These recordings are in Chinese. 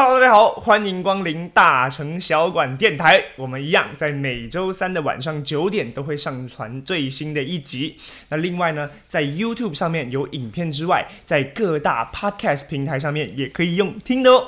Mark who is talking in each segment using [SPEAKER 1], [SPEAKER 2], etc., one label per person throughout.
[SPEAKER 1] Hello，大家好，欢迎光临大城小馆电台。我们一样在每周三的晚上九点都会上传最新的一集。那另外呢，在 YouTube 上面有影片之外，在各大 Podcast 平台上面也可以用听的哦。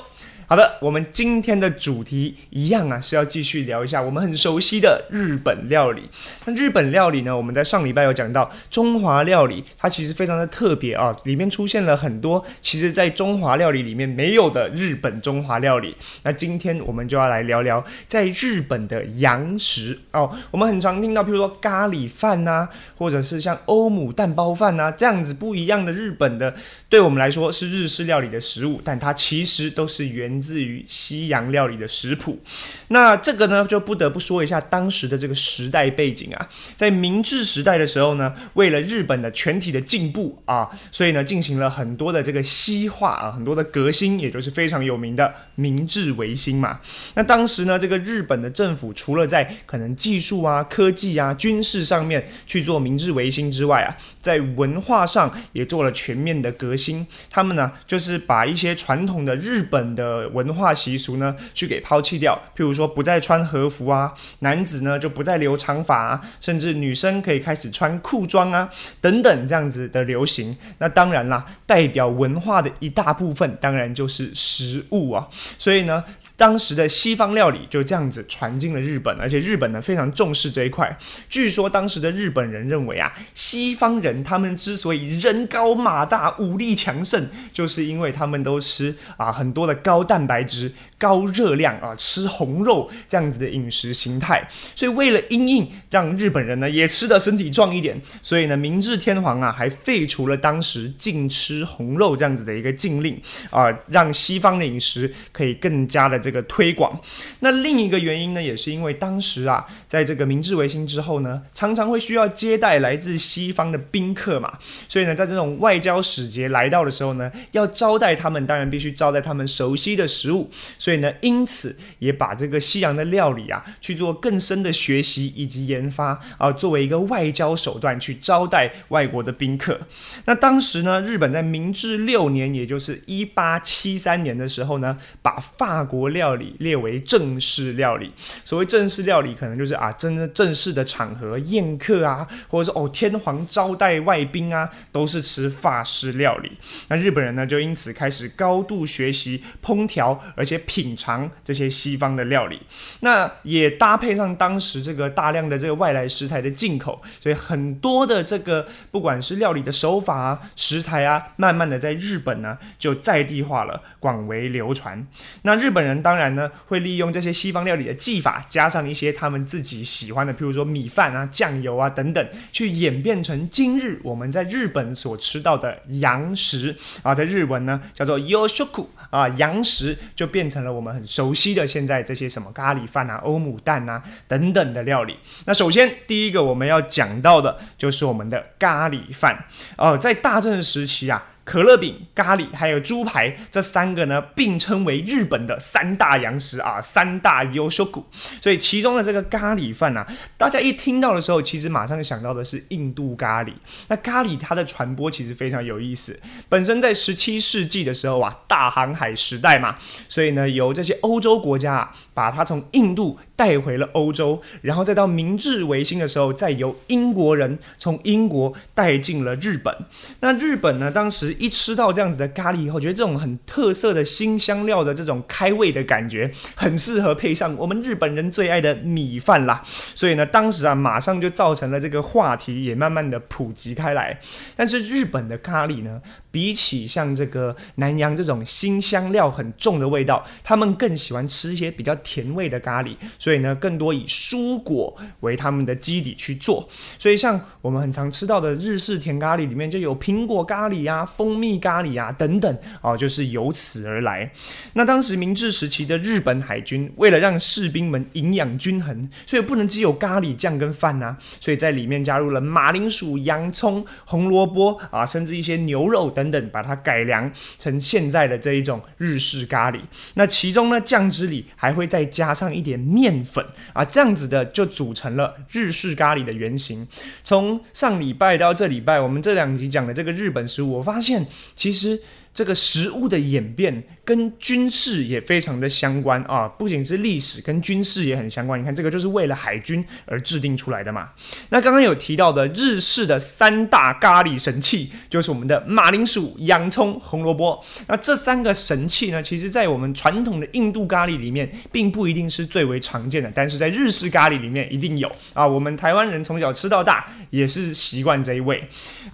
[SPEAKER 1] 好的，我们今天的主题一样啊，是要继续聊一下我们很熟悉的日本料理。那日本料理呢，我们在上礼拜有讲到中华料理，它其实非常的特别啊，里面出现了很多其实在中华料理里面没有的日本中华料理。那今天我们就要来聊聊在日本的洋食哦。我们很常听到，譬如说咖喱饭呐，或者是像欧姆蛋包饭呐这样子不一样的日本的，对我们来说是日式料理的食物，但它其实都是原自于西洋料理的食谱。那这个呢，就不得不说一下当时的这个时代背景啊，在明治时代的时候呢，为了日本的全体的进步啊，所以呢，进行了很多的这个西化啊，很多的革新，也就是非常有名的明治维新嘛。那当时呢，这个日本的政府除了在可能技术啊、科技啊、军事上面去做明治维新之外啊，在文化上也做了全面的革新。他们呢，就是把一些传统的日本的文化习俗呢，去给抛弃掉。譬如说，不再穿和服啊，男子呢就不再留长发啊，甚至女生可以开始穿裤装啊，等等这样子的流行。那当然啦，代表文化的一大部分，当然就是食物啊。所以呢，当时的西方料理就这样子传进了日本，而且日本呢非常重视这一块。据说当时的日本人认为啊，西方人他们之所以人高马大、武力强盛，就是因为他们都吃啊很多的高蛋白质、高热量啊，吃红肉这样子的饮食形态。所以为了因应让日本人呢也吃的身体壮一点，所以呢明治天皇啊还废除了当时禁吃红肉这样子的一个禁令啊，让西方的饮食可以更加的这个推广。那另一个原因呢，也是因为当时啊，在这个明治维新之后呢，常常会需要接待来自西方的宾客嘛，所以呢，在这种外交使节来到的时候呢，要招待他们，当然必须招待他们熟悉的食物，所以呢，因此也把这个西洋的料理啊，去做更深的学习以及研发啊，作为一个外交手段去招待外国的宾客。那当时呢，日本在明治六年，也就是一八七三年的时候呢，把法国料料理列为正式料理。所谓正式料理，可能就是啊，真的正式的场合宴客啊，或者说哦，天皇招待外宾啊，都是吃法式料理。那日本人呢，就因此开始高度学习烹调，而且品尝这些西方的料理。那也搭配上当时这个大量的这个外来食材的进口，所以很多的这个不管是料理的手法啊、食材啊，慢慢的在日本呢就在地化了，广为流传。那日本人当当然呢会利用这些西方料理的技法，加上一些他们自己喜欢的，譬如说米饭啊、酱油啊等等，去演变成今日我们在日本所吃到的洋食啊，在日文呢叫做 yoshoku 啊，洋食就变成了我们很熟悉的现在这些什么咖喱饭啊、欧姆蛋啊等等的料理。那首先第一个我们要讲到的就是我们的咖喱饭哦，在大正时期啊。可乐饼、咖喱还有猪排这三个呢，并称为日本的三大洋食啊，三大优秀股。所以其中的这个咖喱饭啊，大家一听到的时候，其实马上想到的是印度咖喱。那咖喱它的传播其实非常有意思。本身在十七世纪的时候啊，大航海时代嘛，所以呢，由这些欧洲国家啊，把它从印度带回了欧洲，然后再到明治维新的时候，再由英国人从英国带进了日本。那日本呢，当时一吃到这样子的咖喱以后，觉得这种很特色的新香料的这种开胃的感觉，很适合配上我们日本人最爱的米饭啦。所以呢，当时啊，马上就造成了这个话题，也慢慢的普及开来。但是日本的咖喱呢，比起像这个南洋这种新香料很重的味道，他们更喜欢吃一些比较甜味的咖喱。所以呢，更多以蔬果为他们的基底去做。所以像我们很常吃到的日式甜咖喱里面，就有苹果咖喱啊、蜂蜜咖喱啊等等哦，就是由此而来。那当时明治时期的日本海军，为了让士兵们营养均衡，所以不能只有咖喱酱跟饭呐、所以在里面加入了马铃薯、洋葱、红萝卜啊，甚至一些牛肉等等等，把它改良成现在的这一种日式咖喱。那其中呢，酱汁里还会再加上一点面粉啊，这样子的就组成了日式咖喱的原型。从上礼拜到这礼拜，我们这两集讲的这个日本食物，我发现其实这个食物的演变跟军事也非常的相关啊，不仅是历史，跟军事也很相关。你看，这个就是为了海军而制定出来的嘛。那刚刚有提到的日式的三大咖喱神器，就是我们的马铃薯、洋葱、红萝卜。那这三个神器呢，其实在我们传统的印度咖喱里面，并不一定是最为常见的，但是在日式咖喱里面一定有啊。我们台湾人从小吃到大，也是习惯这一味。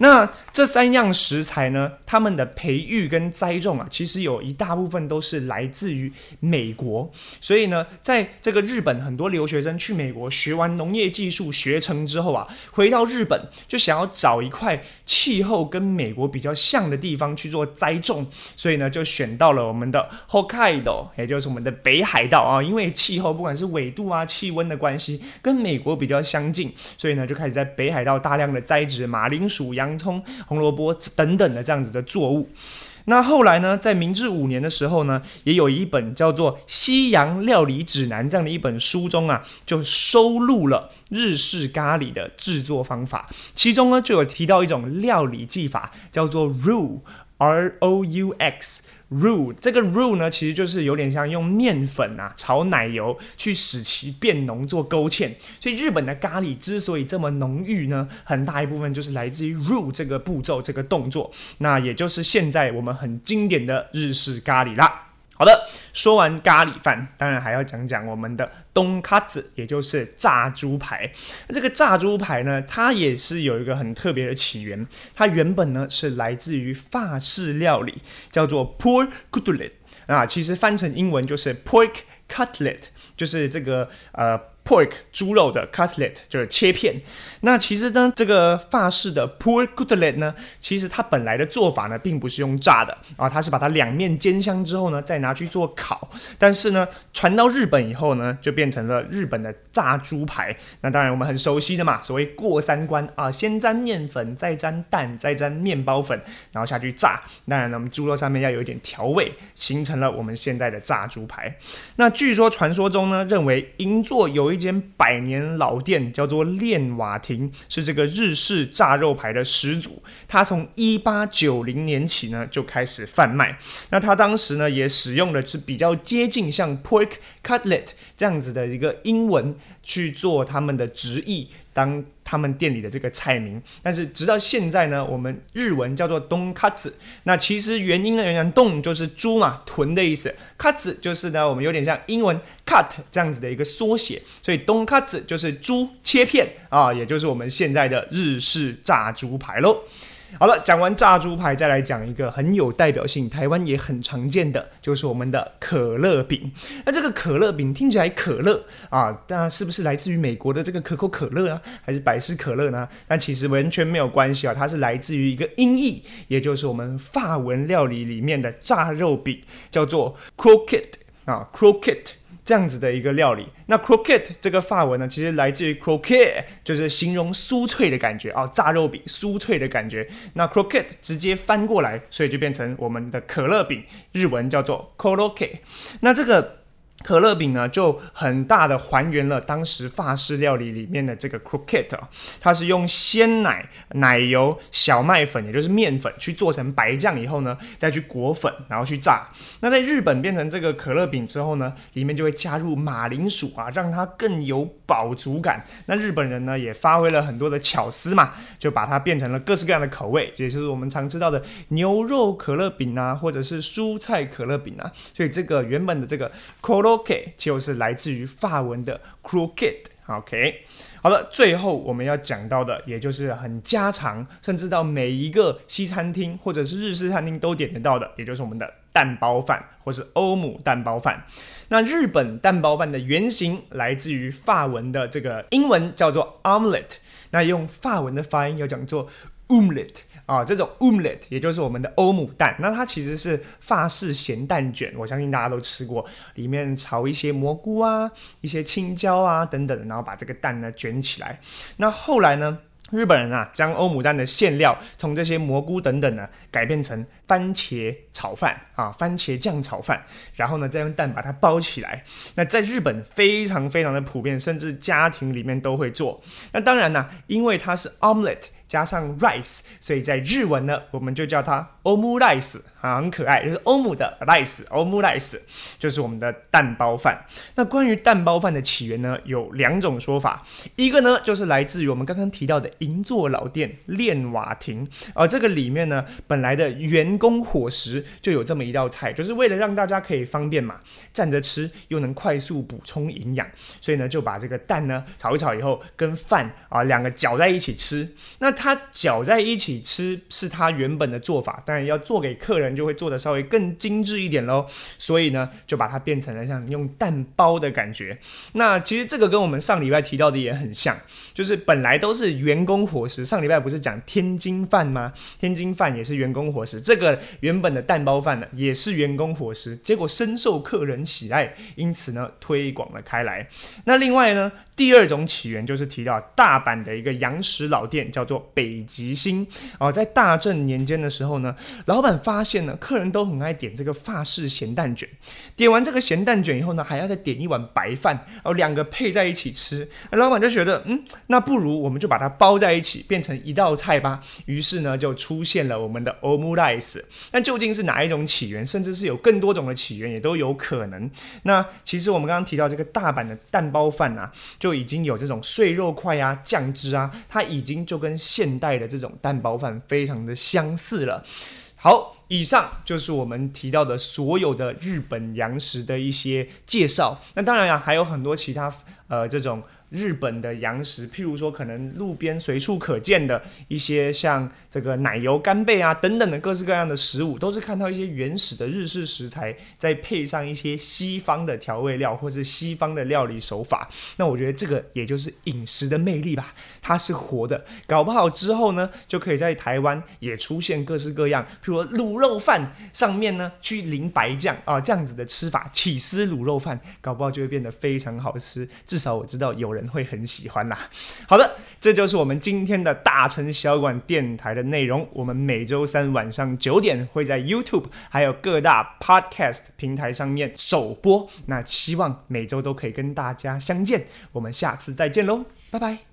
[SPEAKER 1] 那这三样食材呢，他们的培育跟栽种啊，其实有一大部分部分都是来自于美国。所以呢，在这个日本，很多留学生去美国学完农业技术学成之后啊，回到日本就想要找一块气候跟美国比较像的地方去做栽种，所以呢，就选到了我们的 Hokkaido，也就是我们的北海道啊。因为气候不管是纬度啊、气温的关系，跟美国比较相近，所以呢，就开始在北海道大量的栽植马铃薯、洋葱。红萝卜等等的这样子的作物，那后来呢，在明治五年的时候呢，也有一本叫做《西洋料理指南》这样的一本书中啊，就收录了日式咖喱的制作方法，其中呢就有提到一种料理技法，叫做 “rou” R O U X roux 这个 roux 呢，其实就是有点像用面粉啊炒奶油去使其变浓做勾芡，所以日本的咖喱之所以这么浓郁呢，很大一部分就是来自于 roux 这个步骤这个动作，那也就是现在我们很经典的日式咖喱啦。好的，说完咖喱饭，当然还要讲讲我们的东卡子，也就是炸猪排。那这个炸猪排呢，它也是有一个很特别的起源。它原本呢是来自于法式料理，叫做 pork cutlet 啊，其实翻成英文就是 pork cutlet，就是这个呃。Pork 猪肉的 cutlet 就是切片。那其实呢，这个法式的 pork cutlet 呢，其实它本来的做法呢，并不是用炸的啊，它是把它两面煎香之后呢，再拿去做烤。但是呢，传到日本以后呢，就变成了日本的炸猪排。那当然我们很熟悉的嘛，所谓过三关啊，先沾面粉，再沾蛋，再沾面包粉，然后下去炸。当然呢，我们猪肉上面要有一点调味，形成了我们现在的炸猪排。那据说传说中呢，认为银座有一间百年老店叫做练瓦亭，是这个日式炸肉排的始祖。他从一八九零年起呢就开始贩卖。那他当时呢也使用的是比较接近像 pork cutlet 这样子的一个英文去做他们的直译。当他们店里的这个菜名，但是直到现在呢，我们日文叫做东卡子。那其实原因呢，原来东就是猪嘛，豚的意思，卡子就是呢，我们有点像英文 cut 这样子的一个缩写，所以东卡子就是猪切片啊，也就是我们现在的日式炸猪排喽。好了，讲完炸猪排，再来讲一个很有代表性、台湾也很常见的，就是我们的可乐饼。那这个可乐饼听起来可乐啊，那是不是来自于美国的这个可口可乐啊，还是百事可乐呢？但其实完全没有关系啊，它是来自于一个音译，也就是我们法文料理里面的炸肉饼，叫做 croquette 啊，croquette。这样子的一个料理，那 croquette 这个法文呢，其实来自于 croquet，就是形容酥脆的感觉啊，炸肉饼酥脆的感觉。那 croquette 直接翻过来，所以就变成我们的可乐饼，日文叫做 k o r o k e 那这个。可乐饼呢，就很大的还原了当时法式料理里面的这个 croquette，它是用鲜奶、奶油、小麦粉，也就是面粉去做成白酱以后呢，再去裹粉，然后去炸。那在日本变成这个可乐饼之后呢，里面就会加入马铃薯啊，让它更有饱足感。那日本人呢，也发挥了很多的巧思嘛，就把它变成了各式各样的口味，也就是我们常知道的牛肉可乐饼啊，或者是蔬菜可乐饼啊。所以这个原本的这个 c o croquette 就是来自于法文的 croquet。OK，好了，最后我们要讲到的，也就是很家常，甚至到每一个西餐厅或者是日式餐厅都点得到的，也就是我们的蛋包饭，或是欧姆蛋包饭。那日本蛋包饭的原型来自于法文的这个英文叫做 omelette，那用法文的发音要讲做 omelette。啊，这种 omelette 也就是我们的欧姆蛋，那它其实是法式咸蛋卷，我相信大家都吃过，里面炒一些蘑菇啊、一些青椒啊等等，然后把这个蛋呢卷起来。那后来呢？日本人啊，将欧姆蛋的馅料从这些蘑菇等等呢，改变成番茄炒饭啊，番茄酱炒饭，然后呢，再用蛋把它包起来。那在日本非常非常的普遍，甚至家庭里面都会做。那当然呢，因为它是 omelette，加上 rice，所以在日文呢，我们就叫它 omu rice，啊很可爱，就是欧姆的 rice，omu rice 就是我们的蛋包饭。那关于蛋包饭的起源呢，有两种说法，一个呢就是来自于我们刚刚提到的银座老店炼瓦亭，而这个里面呢，本来的员工伙食就有这么一道菜，就是为了让大家可以方便嘛，站着吃又能快速补充营养，所以呢就把这个蛋呢炒一炒以后跟饭啊两个搅在一起吃。那它搅在一起吃是它原本的做法，当然要做给客人就会做的稍微更精致一点喽。所以呢，就把它变成了像用蛋包的感觉。那其实这个跟我们上礼拜提到的也很像，就是本来都是员工伙食。上礼拜不是讲天津饭吗？天津饭也是员工伙食，这个原本的蛋包饭呢也是员工伙食，结果深受客人喜爱，因此呢推广了开来。那另外呢？第二种起源就是提到大阪的一个洋食老店，叫做北极星哦。在大正年间的时候呢，老板发现呢，客人都很爱点这个法式咸蛋卷。点完这个咸蛋卷以后呢，还要再点一碗白饭，哦，两个配在一起吃。老板就觉得，嗯，那不如我们就把它包在一起，变成一道菜吧。于是呢，就出现了我们的 omulice。那究竟是哪一种起源？甚至是有更多种的起源，也都有可能。那其实我们刚刚提到这个大阪的蛋包饭啊，就就已经有这种碎肉块啊、酱汁啊，它已经就跟现代的这种蛋包饭非常的相似了。好，以上就是我们提到的所有的日本洋食的一些介绍。那当然呀，还有很多其他呃这种。日本的洋食，譬如说可能路边随处可见的一些像这个奶油干贝啊等等的各式各样的食物，都是看到一些原始的日式食材，再配上一些西方的调味料或是西方的料理手法。那我觉得这个也就是饮食的魅力吧，它是活的，搞不好之后呢，就可以在台湾也出现各式各样，譬如说卤肉饭上面呢去淋白酱啊这样子的吃法，起司卤肉饭，搞不好就会变得非常好吃。至少我知道有人。人会很喜欢啦。好的，这就是我们今天的大城小馆电台的内容。我们每周三晚上九点会在 YouTube 还有各大 Podcast 平台上面首播。那希望每周都可以跟大家相见。我们下次再见喽，拜拜。